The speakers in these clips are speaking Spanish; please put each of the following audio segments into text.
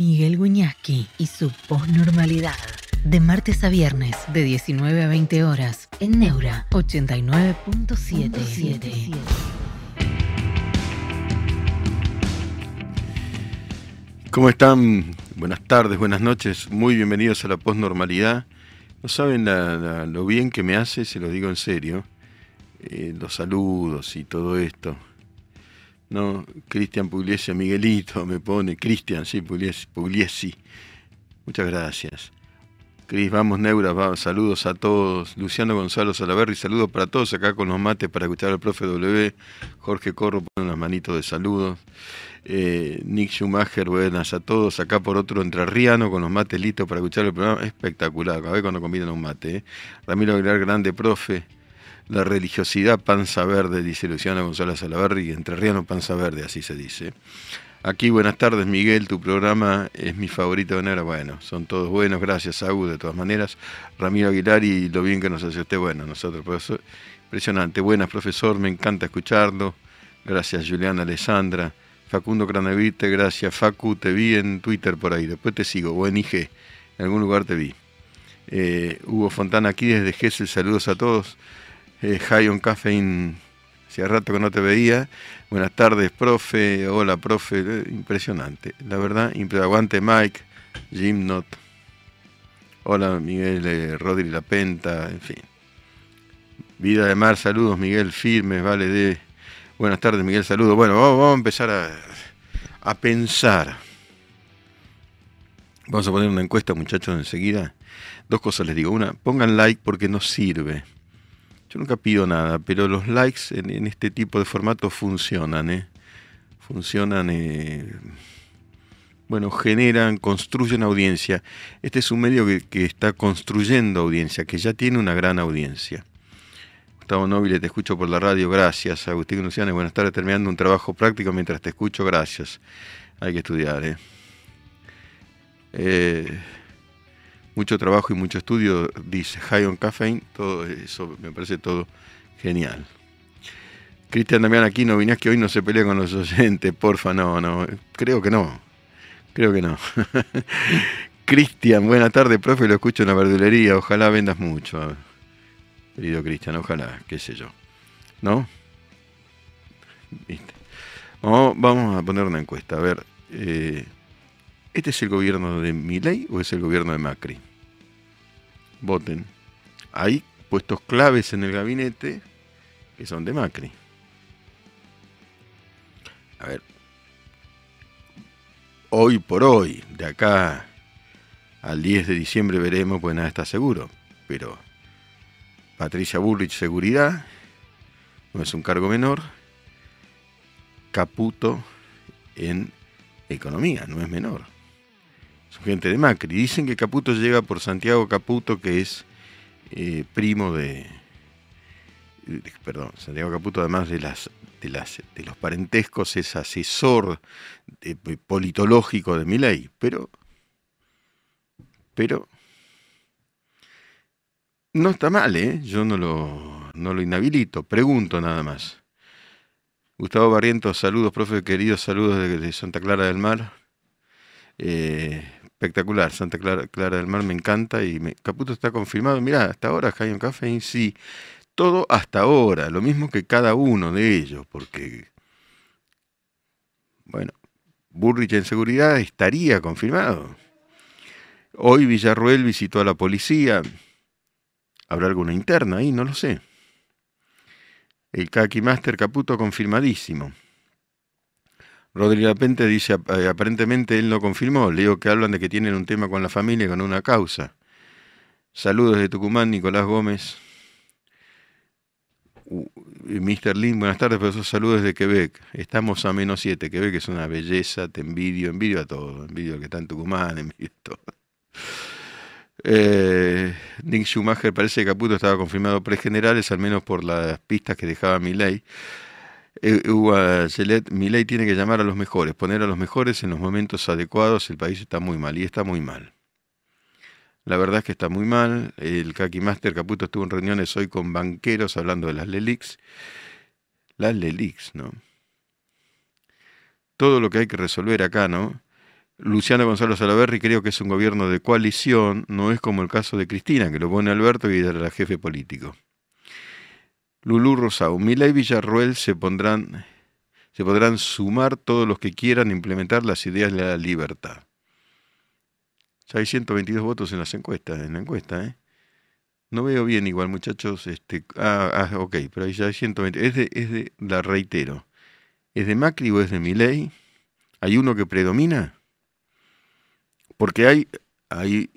Miguel Guiñaski y su posnormalidad. De martes a viernes, de 19 a 20 horas, en Neura 89.77. ¿Cómo están? Buenas tardes, buenas noches, muy bienvenidos a la posnormalidad. No saben lo bien que me hace, se lo digo en serio, eh, los saludos y todo esto. No, Cristian Pugliesi, Miguelito me pone, Cristian, sí, Pugliesi, Pugliesi. Muchas gracias. Cris, vamos Neura, saludos a todos. Luciano Gonzalo Salaverri, saludos para todos acá con los mates para escuchar al profe W. Jorge Corro pone unas manitos de saludos. Eh, Nick Schumacher, buenas a todos. Acá por otro entrerriano con los mates listos para escuchar el programa. Espectacular, a ver cuando combinan un mate. Eh. Ramiro Aguilar, grande profe. La religiosidad panza verde, dice Luciano Gonzalo Salaverri, entrerriano panza verde, así se dice. Aquí, buenas tardes, Miguel. Tu programa es mi favorito de enero. Bueno, son todos buenos. Gracias, Agu, de todas maneras. Ramiro Aguilar y lo bien que nos hace usted. Bueno, nosotros, profesor. Impresionante. Buenas, profesor. Me encanta escucharlo. Gracias, Juliana Alessandra. Facundo Cranevite, gracias. Facu, te vi en Twitter por ahí. Después te sigo. O en IG. En algún lugar te vi. Eh, Hugo Fontana aquí desde Gessel. Saludos a todos eh, High on Caffeine, hacía rato que no te veía. Buenas tardes, profe. Hola, profe. Eh, impresionante. La verdad, aguante Mike, Jim Not. Hola, Miguel eh, Rodri La Penta, en fin. Vida de Mar, saludos, Miguel Firmes, vale de. Buenas tardes, Miguel, saludos. Bueno, vamos, a empezar a, a pensar. Vamos a poner una encuesta, muchachos, enseguida. Dos cosas les digo. Una, pongan like porque nos sirve yo nunca pido nada, pero los likes en, este tipo de formato funcionan, ¿eh? Funcionan, eh, bueno, generan, construyen audiencia. Este es un medio que, está construyendo audiencia, que ya tiene una gran audiencia. Gustavo Nobile, te escucho por la radio, gracias. Agustín Luciano, buenas tardes, terminando un trabajo práctico mientras te escucho, gracias. Hay que estudiar, ¿eh? eh mucho trabajo y mucho estudio, dice High on Caffeine, todo eso me parece todo genial. Cristian Damián Aquino, vinás que hoy no se pelea con los oyentes, porfa, no, no, creo que no, creo que no. Cristian, buena tarde, profe, lo escucho en la verdulería, ojalá vendas mucho. Querido Cristian, ojalá, qué sé yo. ¿No? ¿Viste? Vamos, a poner una encuesta, a ver. Eh, ¿Este es el gobierno de Milei o es el gobierno de Macri? Voten. Hay puestos claves en el gabinete que son de Macri. A ver, hoy por hoy, de acá al 10 de diciembre veremos, pues nada está seguro. Pero Patricia Bullrich, seguridad, no es un cargo menor. Caputo en economía, no es menor son gente de Macri. Dicen que Caputo llega por Santiago Caputo, que es eh, primo de, Perdón, Santiago Caputo, además de, las, de, las, de los parentescos, es asesor politológico de mi ley. Pero. Pero. No está mal, ¿eh? Yo no lo, no lo inhabilito, pregunto nada más. Gustavo Barrientos, saludos, profe, queridos saludos de, Santa Clara del Mar. Eh, espectacular, Santa Clara, Clara, del Mar me encanta y me, Caputo está confirmado. Mirá, hasta ahora Jaime Café sí, todo hasta ahora, lo mismo que cada uno de ellos, porque, bueno, Burrich en seguridad estaría confirmado. Hoy Villarruel visitó a la policía. ¿Habrá alguna interna ahí? No lo sé. El Kaki Master Caputo confirmadísimo. Rodrigo Lapente dice, eh, aparentemente él no confirmó, le digo que hablan de que tienen un tema con la familia y con una causa. Saludos de Tucumán, Nicolás Gómez. Mr. Lin, buenas tardes, profesor. Saludos desde Quebec. Estamos a menos 7. Quebec es una belleza, te envidio, envidio a todo. Envidio a que está en Tucumán, envidio a todo. Eh, Nick Schumacher parece que Caputo estaba confirmado pregenerales, al menos por las pistas que dejaba mi ley. Eh, Hugo Milei tiene que llamar a los mejores, poner a los mejores en los momentos adecuados. El país está muy mal y está muy mal. La verdad es que está muy mal. El Kaki Master Caputo estuvo en reuniones hoy con banqueros hablando de las LELIX. Las LELIX, ¿no? Todo lo que hay que resolver acá, ¿no? Luciano Gonzalo Salaverri creo que es un gobierno de coalición, no es como el caso de Cristina, que lo pone Alberto y era jefe político. Lulú Rosau, Milay y Villarroel se pondrán, se podrán sumar todos los que quieran implementar las ideas de la libertad. Ya hay 122 votos en las encuestas, en la encuesta, ¿eh? No veo bien igual, muchachos. Este, ah, ah ok, pero ahí ya hay 120. Es de, es de, la reitero. ¿Es de Macri o es de Milei? ¿Hay uno que predomina? Porque hay, hay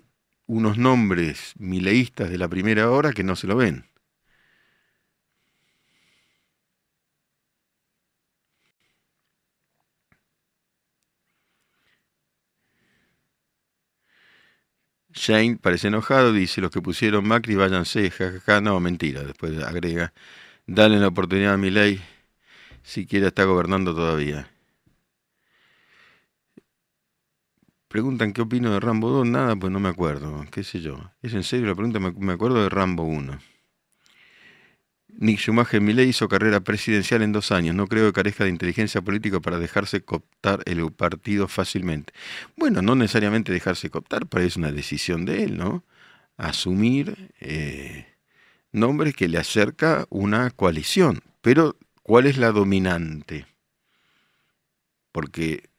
unos nombres mileístas de la primera hora que no se lo ven. Shane parece enojado, dice, los que pusieron Macri váyanse, jajaja, no, mentira, después agrega, dale la oportunidad a mi ley, siquiera está gobernando todavía. Preguntan qué opino de Rambo 2, nada, pues no me acuerdo, qué sé yo. Es en serio la pregunta, me acuerdo de Rambo 1. Nick Schumacher Milei hizo carrera presidencial en dos años. No creo que carezca de inteligencia política para dejarse cooptar el partido fácilmente. Bueno, no necesariamente dejarse cooptar, pero es una decisión de él, ¿no? Asumir eh, nombres que le acerca una coalición. Pero, ¿cuál es la dominante? Porque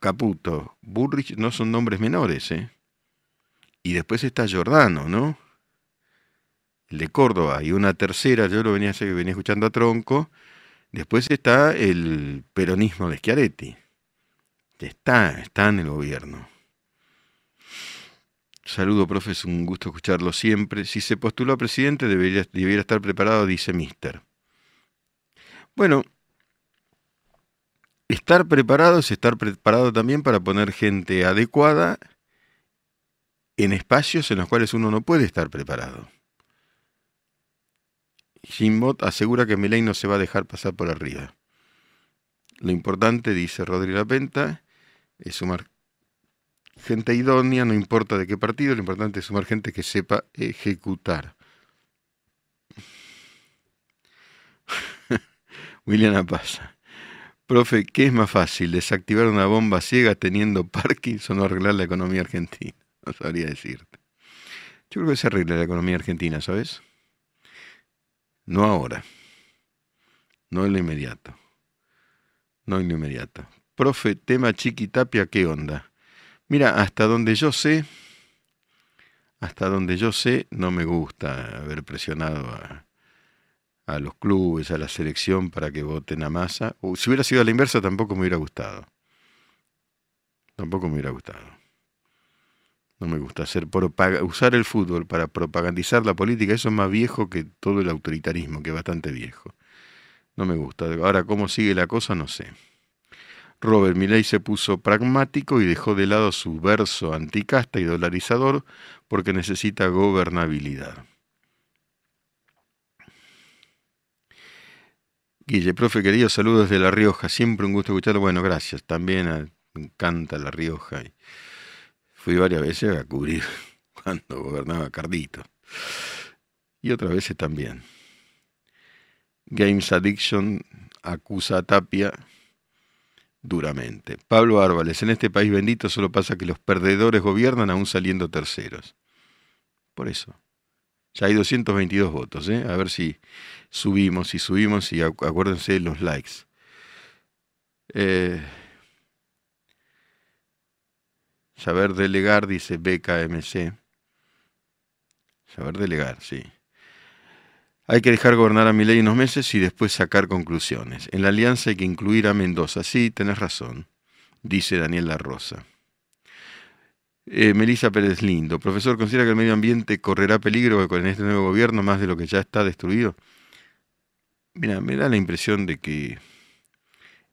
Caputo, Burrich no son nombres menores, ¿eh? Y después está Giordano, ¿no? El de Córdoba, y una tercera, yo lo venía, venía escuchando a Tronco, después está el peronismo de Schiaretti, está, está en el gobierno. Saludo, profe, es un gusto escucharlo siempre. Si se postuló a presidente, debería, debería estar preparado, dice Mister. Bueno, estar preparado es estar preparado también para poner gente adecuada en espacios en los cuales uno no puede estar preparado. Jimbot asegura que Milei no se va a dejar pasar por arriba. Lo importante, dice Rodrigo Lapenta, es sumar gente idónea, no importa de qué partido, lo importante es sumar gente que sepa ejecutar. William Pasa. Profe, ¿qué es más fácil, desactivar una bomba ciega teniendo Parkinson o arreglar la economía argentina? No sabría decirte. Yo creo que se arregla la economía argentina, ¿sabes? No ahora. No en lo inmediato. No en lo inmediato. Profe, tema Chiquitapia, ¿qué onda? Mira, hasta donde yo sé, hasta donde yo sé, no me gusta haber presionado a, a los clubes, a la selección para que voten a masa. O, si hubiera sido a la inversa, tampoco me hubiera gustado. Tampoco me hubiera gustado. No me gusta hacer usar el fútbol para propagandizar la política, eso es más viejo que todo el autoritarismo, que es bastante viejo. No me gusta. Ahora, cómo sigue la cosa, no sé. Robert Milley se puso pragmático y dejó de lado su verso anticasta y dolarizador porque necesita gobernabilidad. Guille, profe querido, saludos de La Rioja. Siempre un gusto escucharlo. Bueno, gracias. También me encanta La Rioja. Fui varias veces a cubrir cuando gobernaba Cardito. Y otras veces también. Games Addiction acusa a Tapia duramente. Pablo Árvales, en este país bendito solo pasa que los perdedores gobiernan aún saliendo terceros. Por eso. Ya hay 222 votos, ¿eh? A ver si subimos, si subimos y acuérdense de los likes. Eh, Saber delegar, dice BKMC. Saber delegar, sí. Hay que dejar gobernar a ley unos meses y después sacar conclusiones. En la alianza hay que incluir a Mendoza. Sí, tenés razón, dice Daniel La Rosa. Eh, Melissa Pérez Lindo. Profesor, ¿considera que el medio ambiente correrá peligro con este nuevo gobierno más de lo que ya está destruido? Mira, me da la impresión de que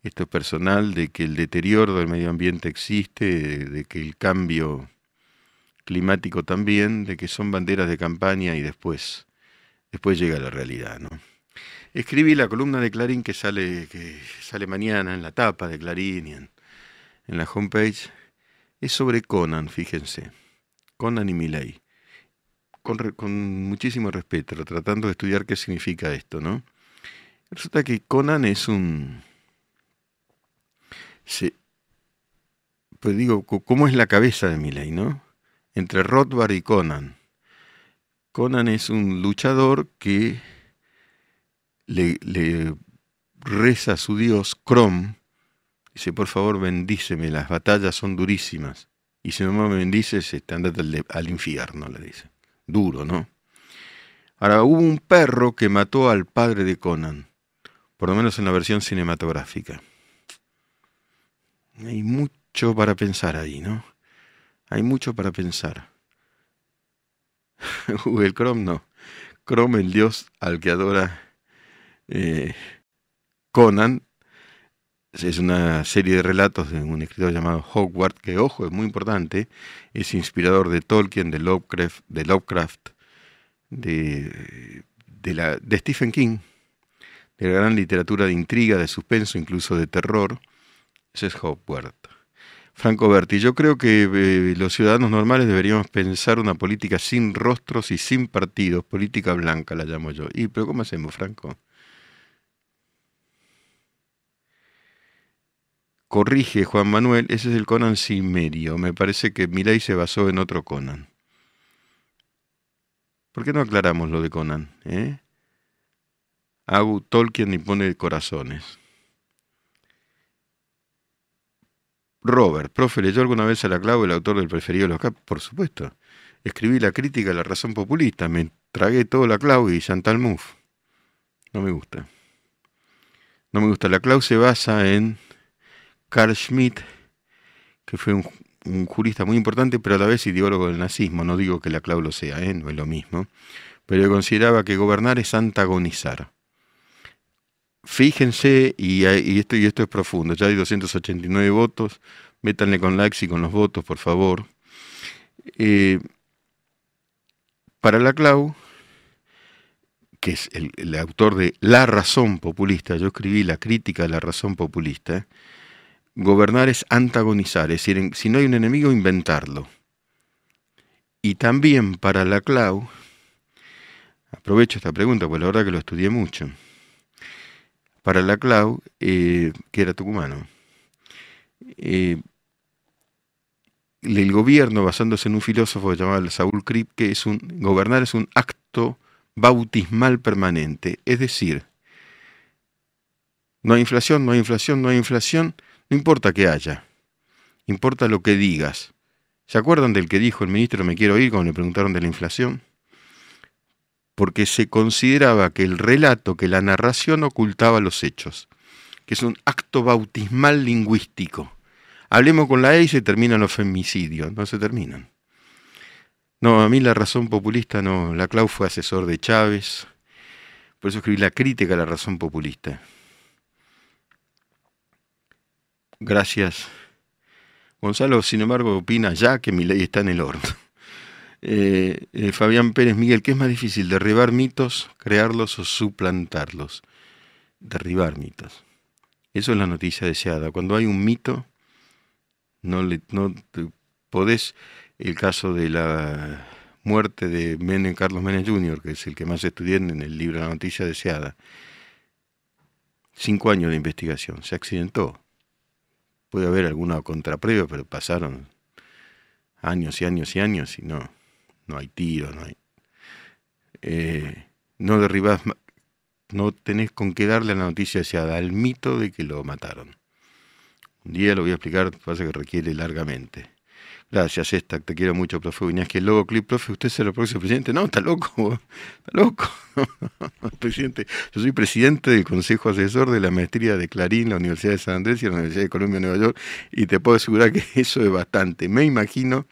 esto es personal, de que el deterioro del medio ambiente existe, de que el cambio climático también, de que son banderas de campaña y después, después llega la realidad. ¿no? Escribí la columna de Clarín que sale, que sale mañana en la tapa de Clarín y en, la homepage. Es sobre Conan, fíjense. Conan y Milley. Con, con muchísimo respeto, tratando de estudiar qué significa esto, ¿no? Resulta que Conan es un, Sí. Pues digo, ¿cómo es la cabeza de Milei, no? Entre Rothbard y Conan. Conan es un luchador que le, reza a su dios Crom. Dice, por favor, bendíceme, las batallas son durísimas. Y si no me bendices, andate al, al infierno, le dice. Duro, ¿no? Ahora, hubo un perro que mató al padre de Conan, por lo menos en la versión cinematográfica. Hay mucho para pensar ahí, ¿no? Hay mucho para pensar. Google Chrome no. Chrome, el dios al que adora eh, Conan, es una serie de relatos de un escritor llamado Hogwarts, que ojo, es muy importante, es inspirador de Tolkien, de Lovecraft, de, Stephen King, de la gran literatura de intriga, de suspenso, incluso de terror. Ese es Hogwarts. Franco Berti, yo creo que eh, los ciudadanos normales deberíamos pensar una política sin rostros y sin partidos, política blanca la llamo yo. ¿Y pero cómo hacemos, Franco? Corrige Juan Manuel, ese es el Conan Cimerio. Me parece que Milay se basó en otro Conan. ¿Por qué no aclaramos lo de Conan? Eh? Tolkien y pone corazones. Robert, profe, ¿leyó alguna vez a la clave el autor del preferido de los cap? Por supuesto. Escribí la crítica a la razón populista. Me tragué todo la clave y Chantal Mouffe. No me gusta. No me gusta. La clave se basa en Carl Schmitt, que fue un, jurista muy importante, pero a la vez ideólogo del nazismo. No digo que la lo sea, ¿eh? no es lo mismo. Pero consideraba que gobernar es antagonizar. Fíjense, y, esto, y esto es profundo, ya hay 289 votos, métanle con likes y con los votos, por favor. Eh, para la Clau, que es el, el, autor de La razón populista, yo escribí la crítica de la razón populista, Gobernar es antagonizar, es decir, si no hay un enemigo, inventarlo. Y también para la Clau, aprovecho esta pregunta, porque la verdad que lo estudié mucho. Para la Clau, eh, que era tucumano, eh, el gobierno, basándose en un filósofo llamado Saúl Kripp, que es un gobernar es un acto bautismal permanente, es decir, no hay inflación, no hay inflación, no hay inflación, no importa que haya, importa lo que digas. ¿Se acuerdan del que dijo el ministro me quiero ir cuando le preguntaron de la inflación? Porque se consideraba que el relato, que la narración ocultaba los hechos, que es un acto bautismal lingüístico. Hablemos con la E y se terminan los femicidios, no se terminan. No, a mí la razón populista no. La Clau fue asesor de Chávez, por eso escribí la crítica a la razón populista. Gracias. Gonzalo, sin embargo, opina ya que mi ley está en el horno. Eh, eh, Fabián Pérez Miguel, ¿qué es más difícil? ¿Derribar mitos, crearlos o suplantarlos? Derribar mitos. Eso es la noticia deseada. Cuando hay un mito, no, le, no podés. El caso de la muerte de Menem, Carlos Menem Jr., que es el que más estudié en el libro La noticia deseada. Cinco años de investigación. Se accidentó Puede haber alguna contraprueba, pero pasaron años y años y años y no, no hay tiro, no hay... Eh, no derribás, no tenés con qué darle la noticia hacia al mito de que lo mataron. Un día lo voy a explicar, pasa que requiere largamente. Gracias, esta, te quiero mucho, profe que el logo clip, profe, ¿usted es el próximo presidente? No, está loco, está loco. presidente, yo soy presidente del Consejo Asesor de la Maestría de Clarín, la Universidad de San Andrés y la Universidad de Columbia, Nueva York, y te puedo asegurar que eso es bastante. Me imagino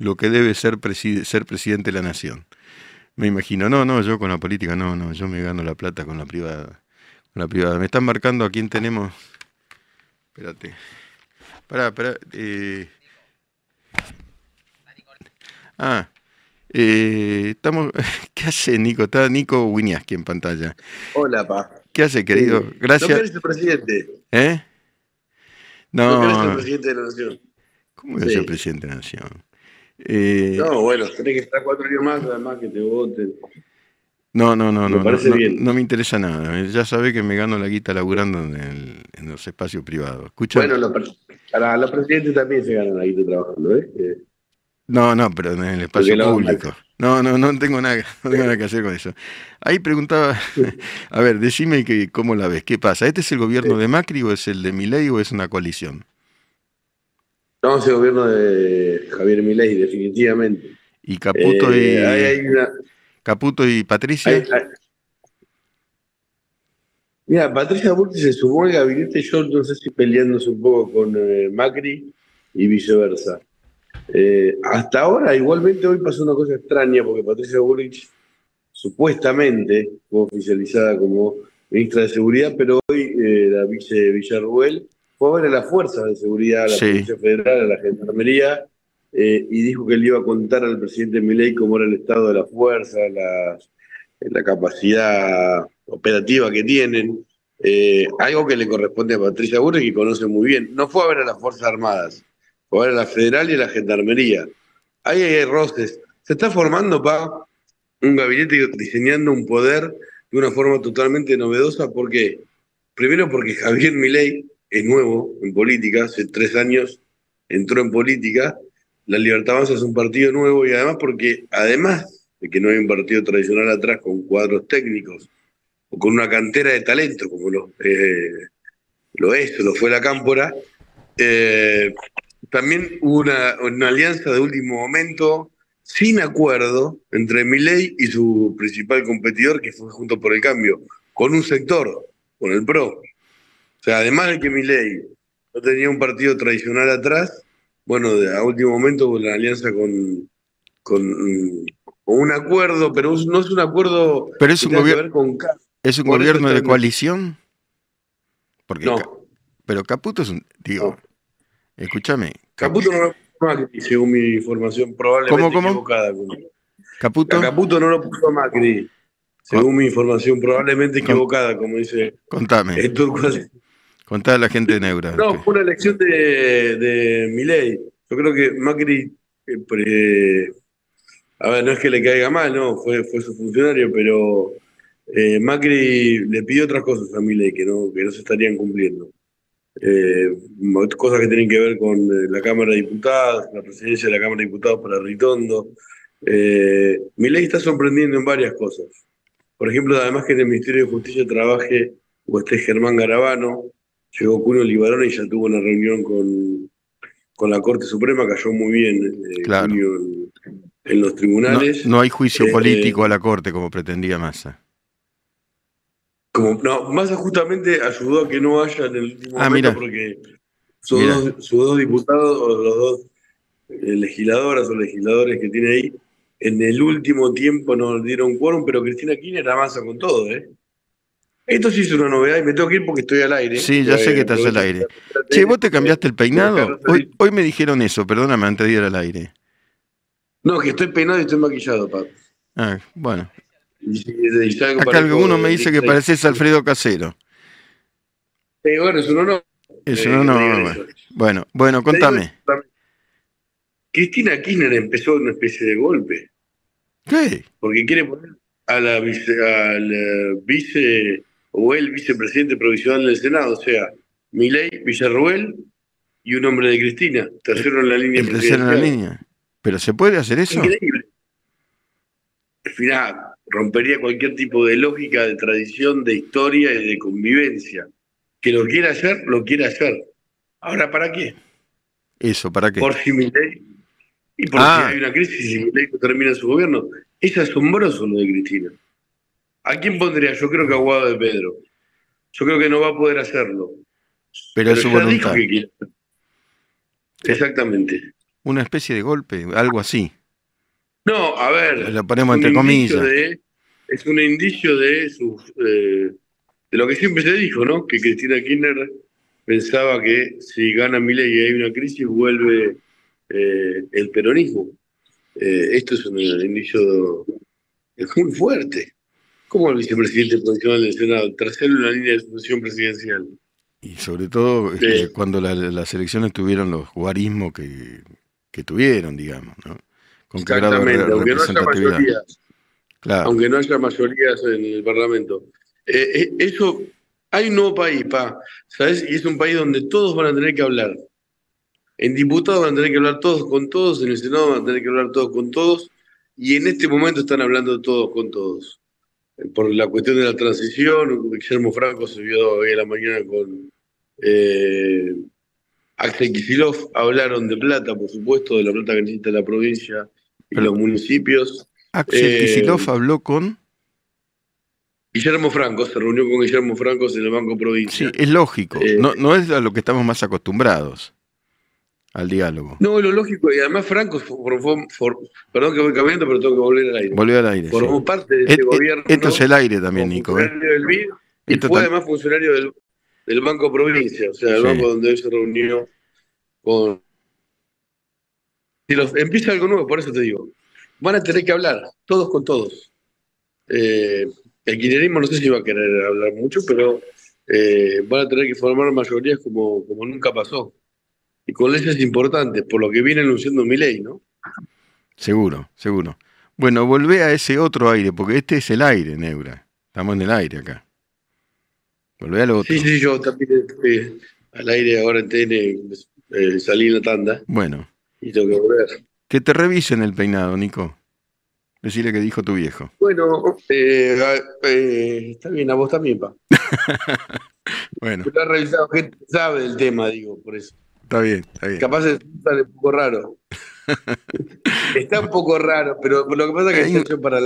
lo que debe ser, ser presidente de la nación. Me imagino, no, no, yo con la política, no, no, yo me gano la plata con la privada. Con la privada. Me están marcando a quién tenemos. Espérate. Pará, espera. Eh, Ah, eh, estamos. ¿Qué hace Nico? Está Nico Winiaski en pantalla. Hola, pa. ¿Qué hace, querido? Gracias. ¿No eres el presidente? ¿Eh? No. ¿No el presidente de la nación? ¿Cómo que sí. el presidente de la nación? Eh, no, bueno, tenés que estar cuatro años más, además que te voten. No, no, no, no, no, me interesa nada. Ya sabe que me gano la guita laburando en, los espacios privados. ¿Escucha? Bueno, para los presidentes también se ganan la guita trabajando, ¿eh? No, no, pero en el espacio público. No, no, no tengo, nada, no tengo nada que hacer con eso. Ahí preguntaba, a ver, decime que, cómo la ves, ¿qué pasa? ¿Este es el gobierno de Macri o es el de Milei o es una coalición? No, es el gobierno de Javier Milei, definitivamente. ¿Y Caputo y eh, Caputo y Patricia? Mira, Patricia Burti se sumó al gabinete, yo no sé si peleándose un poco con eh, Macri y viceversa. Eh, hasta ahora, igualmente, hoy pasó una cosa extraña porque Patricia Bullrich supuestamente fue oficializada como ministra de Seguridad, pero hoy eh, la vice Villarruel fue a ver a las fuerzas de seguridad, a la Policía Federal, a la Gendarmería, eh, y dijo que le iba a contar al presidente Milei cómo era el estado de las fuerzas, la, la capacidad operativa que tienen. algo que le corresponde a Patricia Bullrich, que conoce muy bien. No fue a ver a las Fuerzas Armadas, ahora la federal y la gendarmería. Ahí hay roces. Se está formando, pa, un gabinete diseñando un poder de una forma totalmente novedosa. ¿Por qué? Primero porque Javier Milei es nuevo en política, hace tres años entró en política. La Libertad Avanza es un partido nuevo y además porque, además de que no hay un partido tradicional atrás con cuadros técnicos o con una cantera de talento como lo, eh, es, lo fue la Cámpora, eh, también hubo una, alianza de último momento sin acuerdo entre Milei y su principal competidor, que fue Junto por el Cambio, con un sector, con el PRO. O sea, además de que Milei no tenía un partido tradicional atrás, bueno, a último momento hubo una alianza con, con, un acuerdo, pero no es un acuerdo pero es un gobierno con ¿Es un gobierno de coalición? Porque no. Pero Caputo es un, digo, Escúchame. Caputo no lo puso a Macri, según mi información, probablemente ¿Cómo, equivocada. ¿Caputo? Caputo no lo puso a Macri, según mi información, probablemente equivocada, como dice. Contame. Contá a la gente de Neura. No, fue una elección de, de Milei. Yo creo que Macri. Eh, a ver, no es que le caiga mal, no, fue, fue su funcionario, pero eh, Macri le pidió otras cosas a Milei que no, que no se estarían cumpliendo eh, cosas que tienen que ver con la Cámara de Diputados, la presidencia de la Cámara de Diputados para Ritondo. Eh, mi ley está sorprendiendo en varias cosas. Por ejemplo, además que en el Ministerio de Justicia trabaje o esté Germán Garabano, llegó Cunio Libarón y ya tuvo una reunión con, con la Corte Suprema, cayó muy bien eh, en, los tribunales. No, hay juicio eh, político a la Corte como pretendía Massa. Como, no, Massa justamente ayudó a que no haya en el último ah, momento porque sus dos, diputados, o los dos eh, legisladoras o legisladores que tiene ahí, en el último tiempo no dieron quórum, pero Cristina Kirchner Massa con todo, ¿eh? Esto sí es una novedad y me tengo que ir porque estoy al aire. Sí, ya sé que estás al aire. Che, ¿vos te cambiaste el peinado? Hoy, hoy me dijeron eso, perdóname antes de ir al aire. No, que estoy peinado y estoy maquillado, Pablo. Ah, bueno, Acá alguno me dice que pareces Alfredo Casero. bueno, eso no, no. Eso no, no. Bueno, bueno, contame. Cristina Kirchner empezó una especie de golpe. ¿Qué? Porque quiere poner a la vice, al vice o el vicepresidente provisional del Senado, o sea, Milei, Villarruel y un hombre de Cristina, tercero en la línea. tercero en la línea. ¿Pero se puede hacer eso? Increíble. Al final, rompería cualquier tipo de lógica, de tradición, de historia y de convivencia. Que lo quiera hacer, lo quiere hacer. Ahora, ¿para qué? Eso, ¿para qué? Por si ley. Y porque ah. hay una crisis y no termina su gobierno. Es asombroso lo de Cristina. ¿A quién pondría? Yo creo que a Guado de Pedro. Yo creo que no va a poder hacerlo. Pero, es su voluntad. Exactamente. Una especie de golpe, algo así. No, a ver. Lo ponemos entre comillas. es un indicio de, eh, de lo que siempre se dijo, ¿no? Que Cristina Kirchner pensaba que si gana Milei y hay una crisis, vuelve eh, el peronismo. Eh, esto es un indicio es muy fuerte. ¿Cómo el vicepresidente profesional del Senado? Tercero en la línea de sucesión presidencial. Y sobre todo cuando las elecciones tuvieron los guarismos que, que tuvieron, digamos, ¿no? Exactamente, aunque no haya mayoría. aunque no haya mayorías en el Parlamento. Eh, eh, eso, hay un nuevo país, pa, ¿sabes? Y es un país donde todos van a tener que hablar. En diputados van a tener que hablar todos con todos, en el Senado van a tener que hablar todos con todos, y en este momento están hablando todos con todos. Por la cuestión de la transición, Guillermo Franco se vio hoy en la mañana con eh, Axel Kicillof, hablaron de plata, por supuesto, de la plata que necesita la provincia y los municipios. Axel eh, habló con... Guillermo Franco, se reunió con Guillermo Franco en el Banco Provincia. Sí, es lógico, eh, no, no es a lo que estamos más acostumbrados al diálogo. No, lo lógico, y además Franco, perdón que voy cambiando, pero tengo que volver al aire. Volvió al aire. Formó parte de este gobierno. Esto es el aire también, Nico. ¿eh? Del y fue además funcionario del, del, Banco Provincia, o sea, el banco donde él se reunió con. Si los, empieza algo nuevo, por eso te digo. Van a tener que hablar, todos con todos. Eh, el kirchnerismo no sé si va a querer hablar mucho, pero eh, van a tener que formar mayorías como, como nunca pasó y con leyes importantes, por lo que viene anunciando mi ley, ¿no? Seguro, seguro. Bueno, volvé a ese otro aire, porque este es el aire, Neura. Estamos en el aire acá. Volvé al otro. Sí, sí, yo también estoy al aire ahora en TN, eh, salí en la tanda. Bueno. Y tengo que volver. Que te revisen el peinado, Nico. Decirle que dijo tu viejo. Bueno, eh, eh, está bien, a vos también, pa. bueno. Lo ha revisado gente sabe del tema, digo, por eso. Está bien, está bien. Capaz es un poco raro. está un poco raro, pero lo que pasa es que hay, un, para.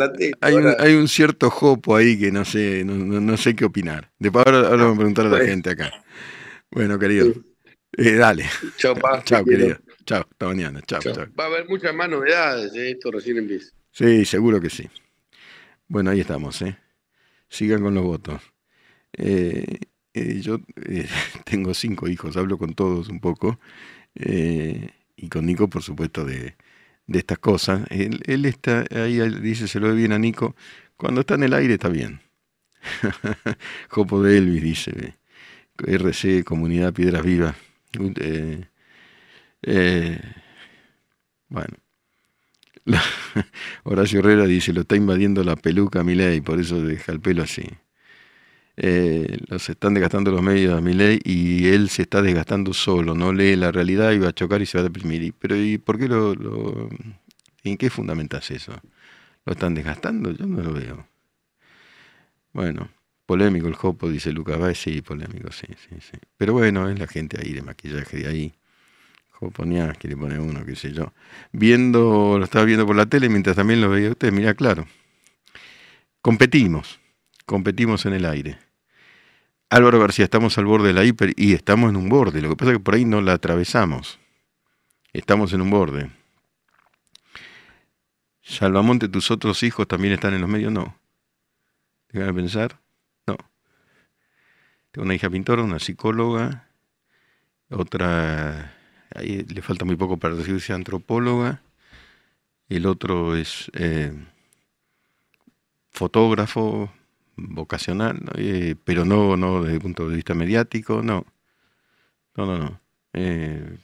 Hay, un, hay un cierto jopo ahí que no sé, no, sé qué opinar. Después ahora, ahora vamos a preguntar a la gente acá. Bueno, querido. Eh, dale. Chao, pa. Chao, querido. Chao, hasta mañana. Chao, chao. Va a haber muchas más novedades, ¿eh? esto recién empieza. Sí, seguro que sí. Bueno, ahí estamos, ¿eh? Sigan con los votos. Eh, eh, yo eh, tengo cinco hijos, hablo con todos un poco, eh, y con Nico, por supuesto, de, estas cosas. Él, está ahí, dice, se lo ve bien a Nico, cuando está en el aire está bien. Jopo de Elvis dice, RC, Comunidad Piedras Vivas. bueno. Horacio Herrera dice, lo está invadiendo la peluca y por eso deja el pelo así eh, los están desgastando los medios a mi ley y él se está desgastando solo, no lee la realidad y va a chocar y se va a deprimir. Pero ¿y por qué lo, en qué fundamentas eso? ¿Lo están desgastando? Yo no lo veo. Bueno, polémico el Jopo, dice Lucas Baez, sí, polémico, sí, sí, sí. Pero bueno, es la gente ahí de maquillaje de ahí. Joponías que le pone uno, qué sé yo. Viendo, lo estaba viendo por la tele mientras también lo veía usted, mira, claro. Competimos competimos en el aire. Álvaro García, estamos al borde de la hiper y estamos en un borde. Lo que pasa es que por ahí no la atravesamos. Estamos en un borde. Salvamonte, tus otros hijos también están en los medios. No. Déjame pensar. No. Tengo una hija pintora, una psicóloga, otra, ahí le falta muy poco para decirse antropóloga. El otro es eh, fotógrafo, vocacional, eh, pero no, no desde el punto de vista mediático, no. No, no, no. Eh,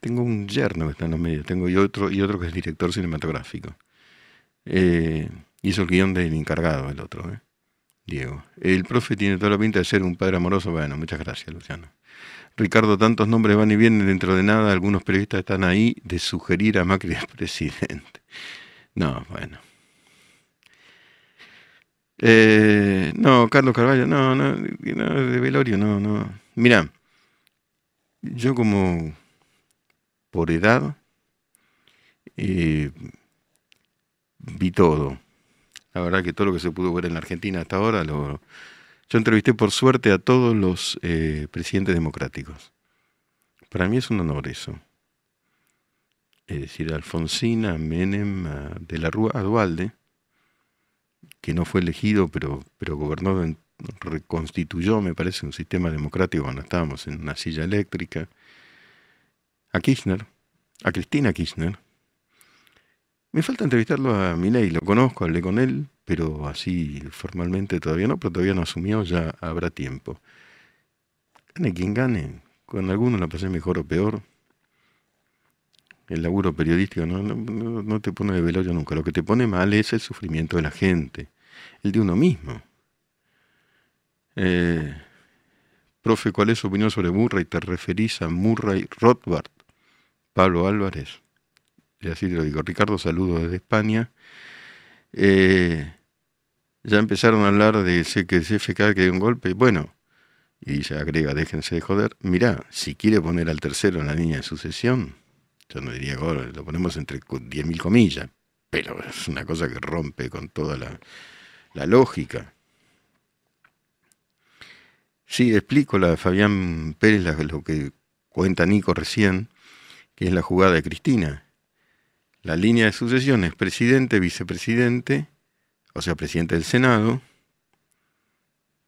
tengo un yerno que está en los medios, tengo y otro, y otro que es director cinematográfico. Eh, hizo el guion del encargado, el otro, Diego. El profe tiene toda la pinta de ser un padre amoroso. Bueno, muchas gracias, Luciano. Ricardo, tantos nombres van y vienen dentro de nada. Algunos periodistas están ahí de sugerir a Macri de presidente. No, bueno. Eh, no, Carlos Carvalho, no, no, de Velorio, no, no. Mira, yo como por edad eh, vi todo. La verdad que todo lo que se pudo ver en la Argentina hasta ahora, lo, yo entrevisté por suerte a todos los eh, presidentes democráticos. Para mí es un honor eso. Es decir, a Alfonsina, a Menem, De la Rúa, a que no fue elegido, pero, pero gobernó, reconstituyó, me parece, un sistema democrático cuando estábamos en una silla eléctrica. A Kirchner, a Cristina Kirchner. Me falta entrevistarlo a Milei, lo conozco, hablé con él, pero así formalmente todavía no, pero todavía no asumió, ya habrá tiempo. Gane quien gane, con alguno la pasé mejor o peor. el laburo periodístico no, no, te pone de velorio nunca. Lo que te pone mal es el sufrimiento de la gente, el de uno mismo. Eh, profe, ¿cuál es su opinión sobre Murray? ¿Te referís a Murray Rothbard? Pablo Álvarez. Y así te lo digo. Ricardo, saludo desde España. Eh, ya empezaron a hablar de que el CFK que dio un golpe. Bueno, y se agrega, déjense de joder. Mirá, si quiere poner al tercero en la línea de sucesión, yo no diría gol, lo ponemos entre 10.000 comillas, pero es una cosa que rompe con toda la, la lógica. Sí, explico la de Fabián Pérez, lo que cuenta Nico recién, que es la jugada de Cristina. La línea de sucesión es presidente, vicepresidente, o sea, presidente del Senado.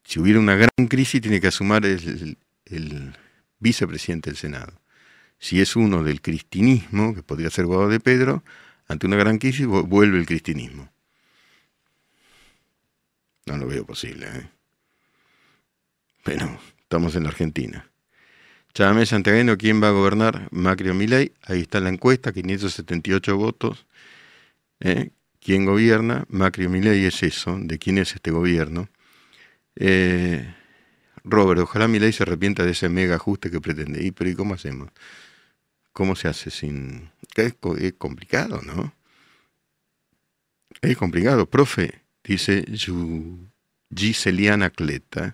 Si hubiera una gran crisis, tiene que asumir el, vicepresidente del Senado. Si es uno del cristinismo, que podría ser Guado de Pedro, ante una gran crisis vuelve el cristinismo. No lo veo posible. ¿eh? Pero estamos en la Argentina. Chávez Santiago, ¿quién va a gobernar? Macri o Milei. Ahí está la encuesta, 578 votos. ¿eh? ¿Quién gobierna? Macri o Milei es eso. ¿De quién es este gobierno? Eh, Robert, ojalá Milei se arrepienta de ese mega ajuste que pretende. ¿Y, pero ¿y cómo hacemos? ¿Cómo se hace sin...? Es complicado, ¿no? Es complicado. Profe, dice Giseliana Cleta,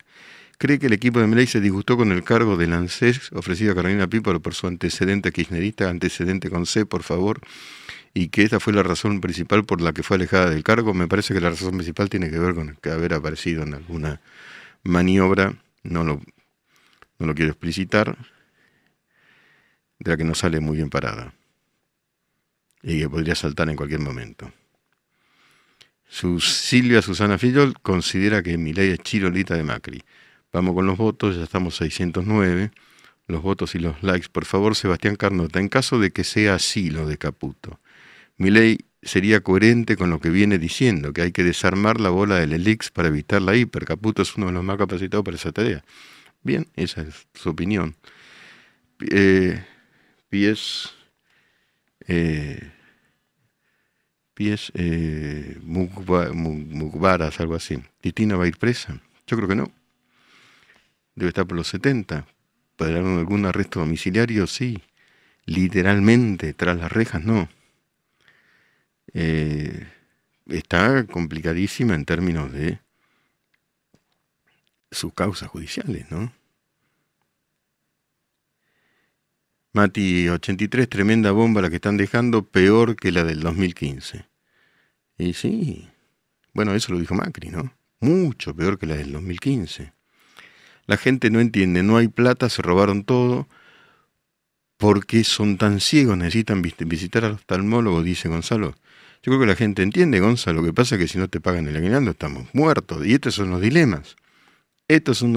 cree que el equipo de Milei se disgustó con el cargo de ANSES ofrecido a Carolina Píparo por su antecedente kirchnerista, antecedente con C, por favor, y que esta fue la razón principal por la que fue alejada del cargo. Me parece que la razón principal tiene que ver con que haber aparecido en alguna maniobra, no lo, no lo quiero explicitar, de la que no sale muy bien parada y que podría saltar en cualquier momento. Su Silvia Susana Fillol considera que Milei es chirolita de Macri. Vamos con los votos, ya estamos 609. Los votos y los likes, por favor, Sebastián Carnota. En caso de que sea así lo de Caputo, mi ley sería coherente con lo que viene diciendo, que hay que desarmar la bola del Elix para evitar la hiper. Caputo es uno de los más capacitados para esa tarea. Bien, esa es su opinión. Eh, pies. Eh, pies eh, Mugbaras, algo así. ¿Titina va a ir presa? Yo creo que no debe estar por los 70. ¿Para algún arresto domiciliario? Sí. Literalmente, tras las rejas, no. Eh, está complicadísima en términos de sus causas judiciales, ¿no? Mati 83, tremenda bomba la que están dejando, peor que la del 2015. Y sí, bueno, eso lo dijo Macri, ¿no? Mucho peor que la del 2015. La gente no entiende, no hay plata, se robaron todo. ¿Por qué son tan ciegos? Necesitan visitar al oftalmólogo, dice Gonzalo. Yo creo que la gente entiende, Gonzalo. Lo que pasa es que si no te pagan el aguinaldo estamos muertos. Y estos son los dilemas. Estos son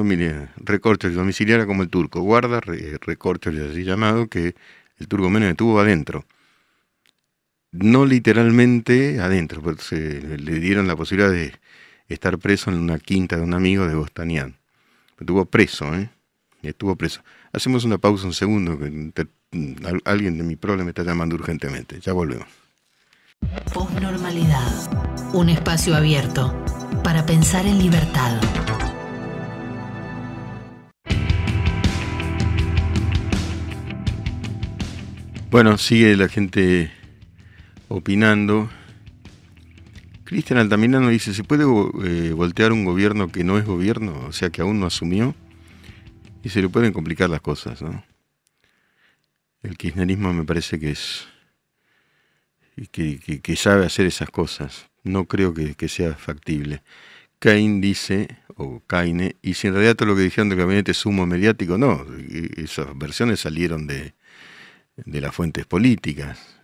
recortes domiciliarios como el turco. Guarda, recortes así llamado, que el turco menos estuvo adentro. No literalmente adentro, pero se le dieron la posibilidad de estar preso en una quinta de un amigo de Bostanián. Estuvo preso, ¿eh? Estuvo preso. Hacemos una pausa un segundo, que alguien de mi problema me está llamando urgentemente. Ya volvemos. Postnormalidad. Un espacio abierto para pensar en libertad. Bueno, sigue la gente opinando. Cristian Altamirano dice, ¿se puede eh, voltear un gobierno que no es gobierno? O sea, que aún no asumió. Y se le pueden complicar las cosas, ¿no? El kirchnerismo me parece que es... que, sabe hacer esas cosas. No creo que, sea factible. Cain dice, o Caine, y si en realidad todo lo que dijeron del gabinete es humo mediático, no. Esas versiones salieron de, de las fuentes políticas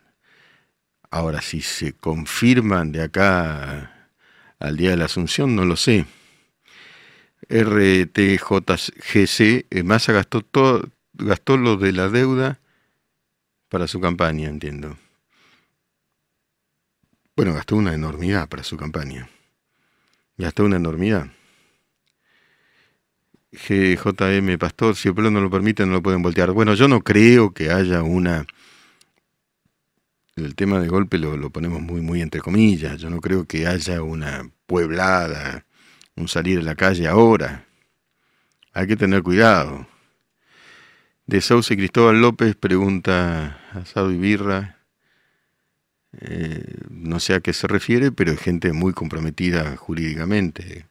Ahora, si se confirman de acá al día de la Asunción, no lo sé. RTJGC, eh, Massa gastó, todo, gastó lo de la deuda para su campaña, entiendo. Bueno, gastó una enormidad para su campaña. Gastó una enormidad. GJM Pastor, si el pueblo no lo permite, no lo pueden voltear. Bueno, yo no creo que haya una el tema de golpe lo, lo, ponemos muy, muy entre comillas. Yo no creo que haya una pueblada, un salir a la calle ahora. Hay que tener cuidado. De Sauce Cristóbal López pregunta Asado y Birra. Eh, no sé a qué se refiere, pero es gente muy comprometida jurídicamente,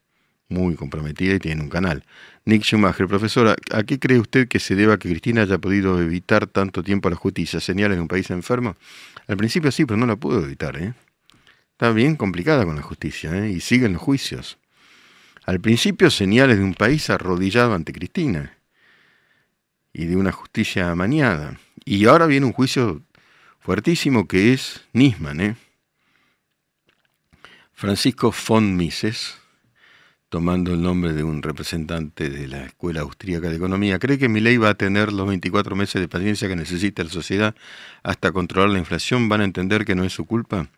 muy comprometida y tiene un canal. Nick Schumacher, profesora, ¿a qué cree usted que se deba que Cristina haya podido evitar tanto tiempo la justicia? ¿Señales de un país enfermo? Al principio sí, pero no la pudo evitar. ¿eh? Está bien complicada con la justicia ¿eh? y siguen los juicios. Al principio señales de un país arrodillado ante Cristina y de una justicia amañada. Y ahora viene un juicio fuertísimo que es Nisman. ¿eh? Francisco von Mises, tomando el nombre de un representante de la Escuela Austríaca de Economía, cree que mi ley va a tener los 24 meses de paciencia que necesita la sociedad hasta controlar la inflación. ¿Van a entender que no es su culpa?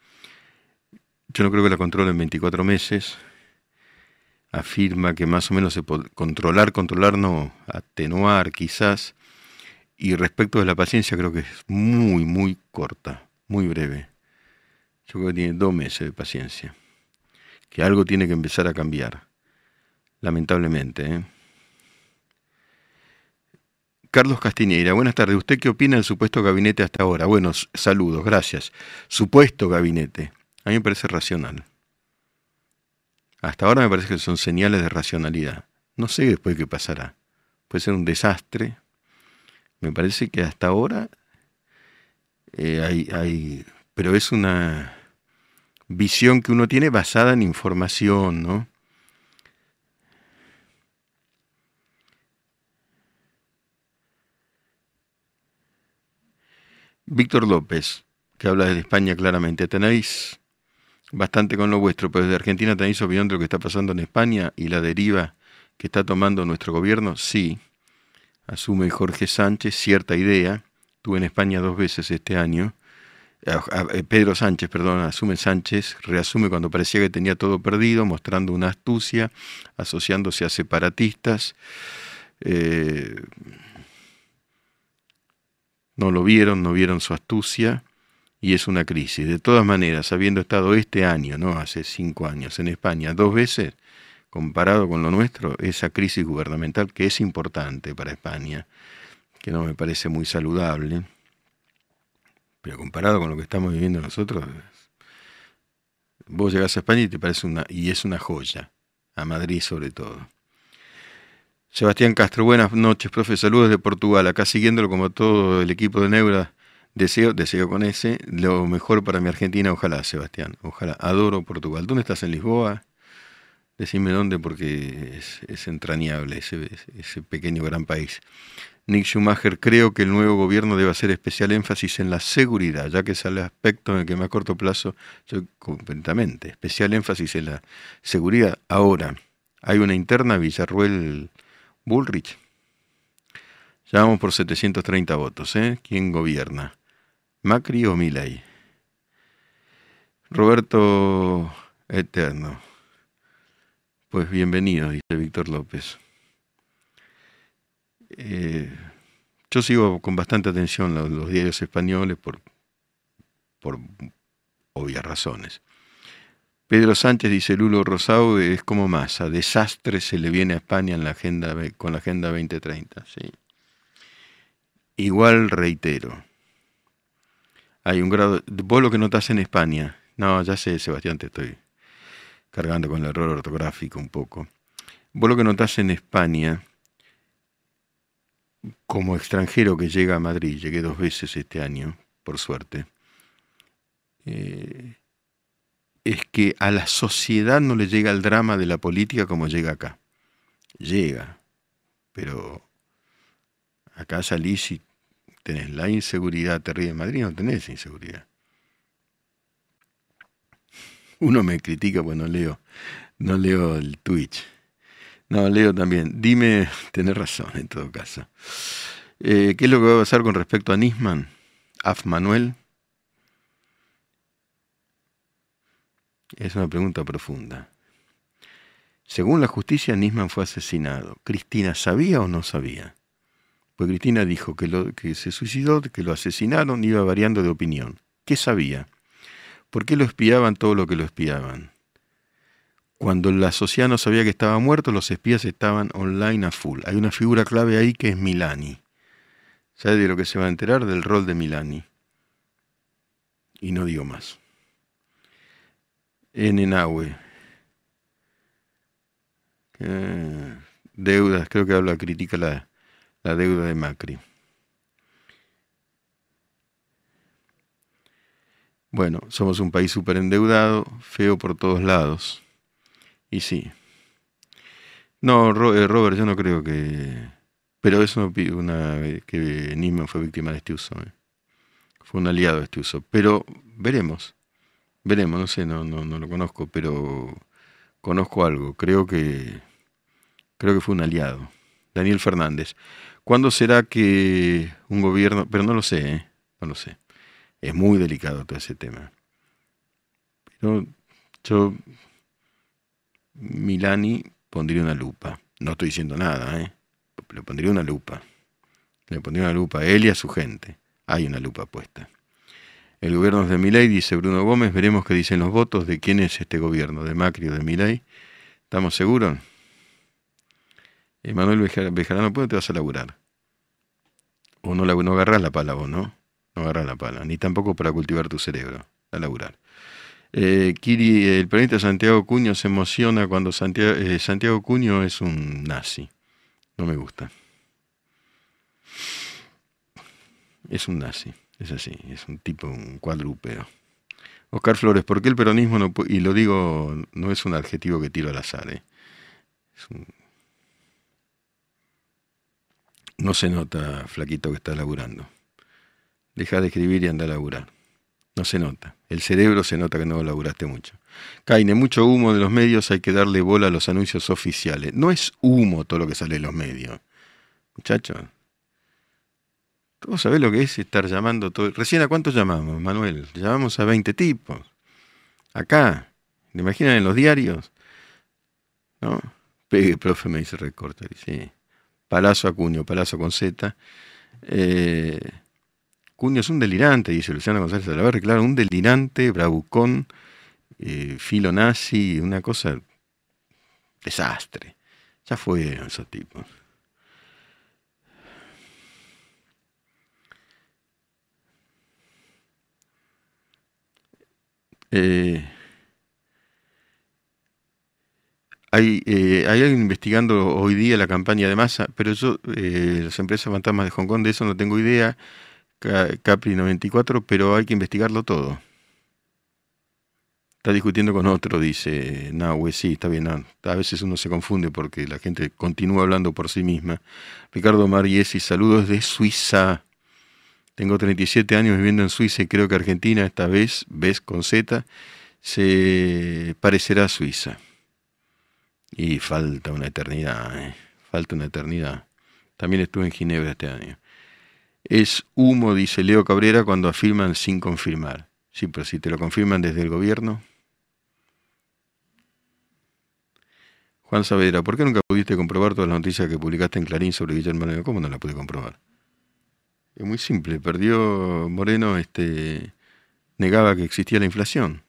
Yo no creo que la controle en 24 meses. Afirma que más o menos se puede controlar, controlar no, atenuar quizás y respecto de la paciencia, creo que es muy, muy corta, muy breve. Yo creo que tiene dos meses de paciencia. Que algo tiene que empezar a cambiar. Lamentablemente. ¿eh? Carlos Castiñeira, buenas tardes. ¿Usted qué opina del supuesto gabinete hasta ahora? Bueno, saludos, gracias. Supuesto gabinete. A mí me parece racional. Hasta ahora me parece que son señales de racionalidad. No sé después qué pasará. Puede ser un desastre, me parece que hasta ahora eh, hay, hay, pero es una visión que uno tiene basada en información, ¿no? Víctor López, que habla de España claramente, tenéis bastante con lo vuestro, pero desde Argentina tenéis opinión de lo que está pasando en España y la deriva que está tomando nuestro gobierno, sí asume Jorge Sánchez cierta idea. Estuve en España dos veces este año. Eh, Pedro Sánchez, perdón, asume Sánchez, reasume cuando parecía que tenía todo perdido, mostrando una astucia, asociándose a separatistas. Eh, no lo vieron, no vieron su astucia y es una crisis. De todas maneras, habiendo estado este año, no hace cinco años, en España dos veces, comparado con lo nuestro, esa crisis gubernamental que es importante para España, que no me parece muy saludable, pero comparado con lo que estamos viviendo nosotros, vos llegás a España y te parece una, y es una joya, a Madrid sobre todo. Sebastián Castro, buenas noches, profe, saludos de Portugal, acá siguiéndolo como todo el equipo de Neura, deseo, deseo con ese, lo mejor para mi Argentina, ojalá, Sebastián, ojalá, adoro Portugal. ¿Dónde estás en Lisboa? Decime dónde porque es, entrañable ese, pequeño gran país. Nick Schumacher, creo que el nuevo gobierno debe hacer especial énfasis en la seguridad, ya que es el aspecto en el que más corto plazo, yo completamente, especial énfasis en la seguridad. Ahora, hay una interna Villarruel Bullrich. Ya vamos por 730 votos, ¿eh? ¿Quién gobierna? ¿Macri o Milei? Roberto Eterno. Pues bienvenido, dice Víctor López. Eh, yo sigo con bastante atención los, diarios españoles por, por obvias razones. Pedro Sánchez dice Lulo Rosado es como masa, desastre se le viene a España en la agenda, con la Agenda 2030. ¿sí? Igual reitero, hay un grado, vos lo que notas en España, no, ya sé Sebastián, te estoy cargando con el error ortográfico un poco. Vos lo que notás en España, como extranjero que llega a Madrid, llegué dos veces este año, por suerte, eh, es que a la sociedad no le llega el drama de la política como llega acá. Llega, pero acá salís y tenés la inseguridad terrible. En Madrid no tenés inseguridad uno me critica, bueno, leo, no leo el Twitch. No, leo también. Dime, tenés razón en todo caso. Eh, ¿Qué es lo que va a pasar con respecto a Nisman? Af Manuel. Es una pregunta profunda. Según la justicia, Nisman fue asesinado. ¿Cristina sabía o no sabía? Pues Cristina dijo que, lo, que se suicidó, que lo asesinaron, iba variando de opinión. ¿Qué sabía? ¿Por qué lo espiaban todo lo que lo espiaban? Cuando la sociedad no sabía que estaba muerto, los espías estaban online a full. Hay una figura clave ahí que es Milani. ¿Sabe de lo que se va a enterar? Del rol de Milani. Y no digo más. En Enahue. Eh, deudas, creo que habla, critica la, la deuda de Macri. Bueno, somos un país súper endeudado, feo por todos lados. Y sí. No, eh, Robert, yo no creo que... Pero eso no una que Nisman fue víctima de este uso. Eh. Fue un aliado de este uso. Pero veremos. Veremos, no sé, no, no, no lo conozco, pero conozco algo. Creo que creo que fue un aliado. Daniel Fernández. ¿Cuándo será que un gobierno, pero no lo sé, ¿eh? no lo sé. Es muy delicado todo ese tema. Pero yo, Milani, pondría una lupa. No estoy diciendo nada, ¿eh? Le pondría una lupa. Le pondría una lupa a él y a su gente. Hay una lupa puesta. El gobierno es de Milei, dice Bruno Gómez. Veremos qué dicen los votos de quién es este gobierno, de Macri o de Milei. ¿Estamos seguros? Manuel Bejarano, ¿puedo te vas a laburar? O no, no agarrás la pala vos, ¿no? No agarrás la pala, ni tampoco para cultivar tu cerebro, a laburar. Eh, Kiri, el periodista Santiago Cuño se emociona cuando Santiago, eh, Santiago Cuño es un nazi. No me gusta. Es un nazi, es así, es un tipo, un cuadrúpedo. Oscar Flores, ¿por qué el peronismo no Y lo digo, no es un adjetivo que tiro al azar, ¿eh? Es un, no se nota, flaquito, que está laburando. Deja de escribir y anda a laburar. No se nota. El cerebro se nota que no laburaste mucho. Caine, mucho humo de los medios, hay que darle bola a los anuncios oficiales. No es humo todo lo que sale de los medios. Muchachos. ¿Todos sabés lo que es estar llamando todo? Recién a cuántos llamamos, Manuel? Llamamos a 20 tipos. Acá. ¿Me imaginan en los diarios? ¿No? Pegue, profe, me dice recorta. Sí. Palazzo Acuño, Palazzo con Z. Eh, Cuño es un delirante, dice Luciano González de la Verre, claro, un delirante, bravucón, eh, filo nazi, una cosa desastre. Ya fue esos tipos. Eh, Hay, eh, hay alguien investigando hoy día la campaña de masa, pero yo, eh, las empresas fantasmas de Hong Kong, de eso no tengo idea. Capri 94, pero hay que investigarlo todo. Está discutiendo con otro, dice Nahue, sí, está bien. a veces uno se confunde porque la gente continúa hablando por sí misma. Ricardo Mariesi, saludos de Suiza. Tengo 37 años viviendo en Suiza y creo que Argentina, esta vez, ves con Z, se parecerá a Suiza. Y falta una eternidad, ¿eh? falta una eternidad. También estuve en Ginebra este año. Es humo, dice Leo Cabrera, cuando afirman sin confirmar. Sí, pero si te lo confirman desde el gobierno. Juan Saavedra, ¿por qué nunca pudiste comprobar todas las noticias que publicaste en Clarín sobre Guillermo Moreno? ¿Cómo no las pude comprobar? Es muy simple, perdió Moreno, este, negaba que existía la inflación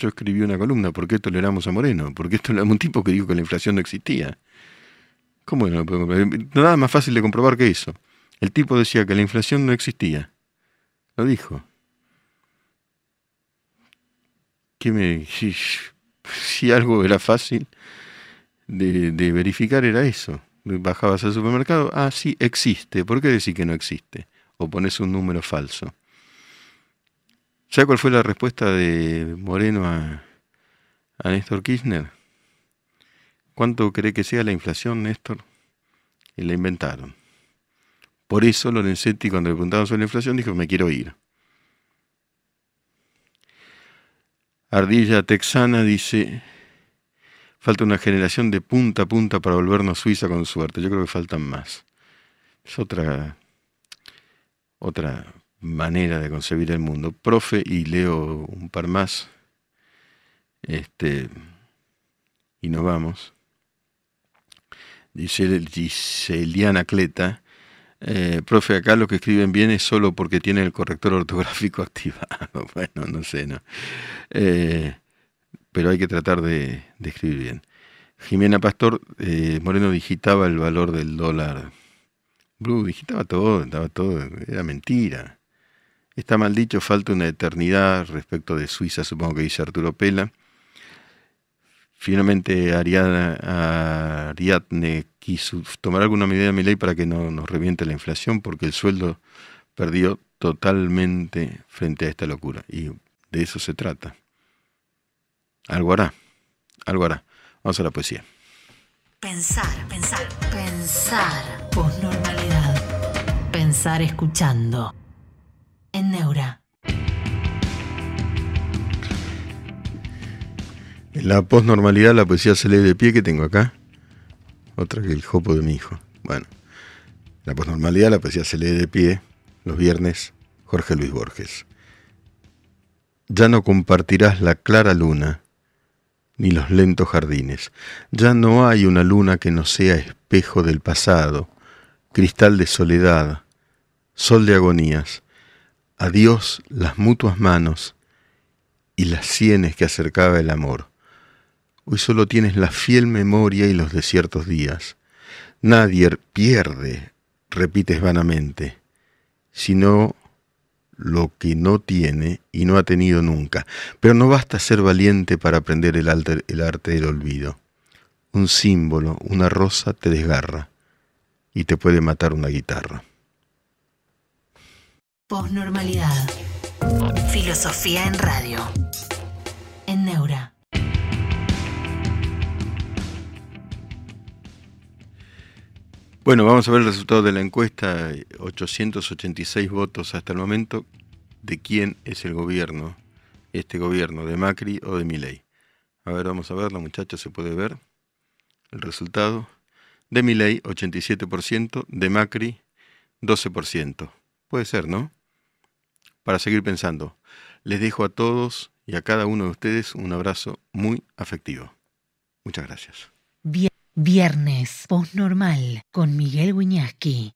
yo escribí una columna, ¿por qué toleramos a Moreno? ¿Por qué toleramos a un tipo que dijo que la inflación no existía? ¿Cómo no? Nada más fácil de comprobar que eso. El tipo decía que la inflación no existía. Lo dijo. ¿Qué me, si, algo era fácil de, de, verificar era eso. Bajabas al supermercado, ah, sí, existe. ¿Por qué decir que no existe? O pones un número falso. ¿Sabe cuál fue la respuesta de Moreno a, Néstor Kirchner? ¿Cuánto cree que sea la inflación, Néstor? Y la inventaron. Por eso Lorenzetti, cuando le preguntaban sobre la inflación, dijo, me quiero ir. Ardilla Texana dice, falta una generación de punta a punta para volvernos Suiza con suerte. Yo creo que faltan más. Es otra, otra manera de concebir el mundo. Profe, y leo un par más. Este, y nos vamos. Dice, dice Eliana Cleta, Eh, profe, acá lo que escriben bien es solo porque tiene el corrector ortográfico activado. bueno, no sé, ¿no? Eh, pero hay que tratar de, escribir bien. Jimena Pastor, eh, Moreno digitaba el valor del dólar. Blue digitaba todo, estaba todo, era mentira. Está mal dicho, falta una eternidad respecto de Suiza, supongo que dice Arturo Pela. Finalmente Ariadne quiso tomar alguna medida de mi ley para que no nos reviente la inflación, porque el sueldo perdió totalmente frente a esta locura. Y de eso se trata. Algo hará, algo hará. Vamos a la poesía. Pensar, pensar, pensar. Posnormalidad. Escuchando. En Neura. En la posnormalidad la poesía se lee de pie que tengo acá. Otra que el jopo de mi hijo. Bueno, la posnormalidad la poesía se lee de pie. Los viernes, Jorge Luis Borges. Ya no compartirás la clara luna ni los lentos jardines. Ya no hay una luna que no sea espejo del pasado, cristal de soledad, sol de agonías. Adiós las mutuas manos y las sienes que acercaba el amor. Hoy solo tienes la fiel memoria y los desiertos días. Nadie pierde, repites vanamente, sino lo que no tiene y no ha tenido nunca. Pero no basta ser valiente para aprender el arte, el arte del olvido. Un símbolo, una rosa te desgarra y te puede matar una guitarra. Posnormalidad. Filosofía en radio. En Neura. Bueno, vamos a ver el resultado de la encuesta. 886 votos hasta el momento. ¿De quién es el gobierno? Este gobierno, de Macri o de Milei. A ver, vamos a verlo, muchachos, se puede ver el resultado. De Milei, 87%, de Macri, 12%. Puede ser, ¿no? Para seguir pensando, les dejo a todos y a cada uno de ustedes un abrazo muy afectivo. Muchas gracias. Viernes, postnormal, con Miguel Wiñaski.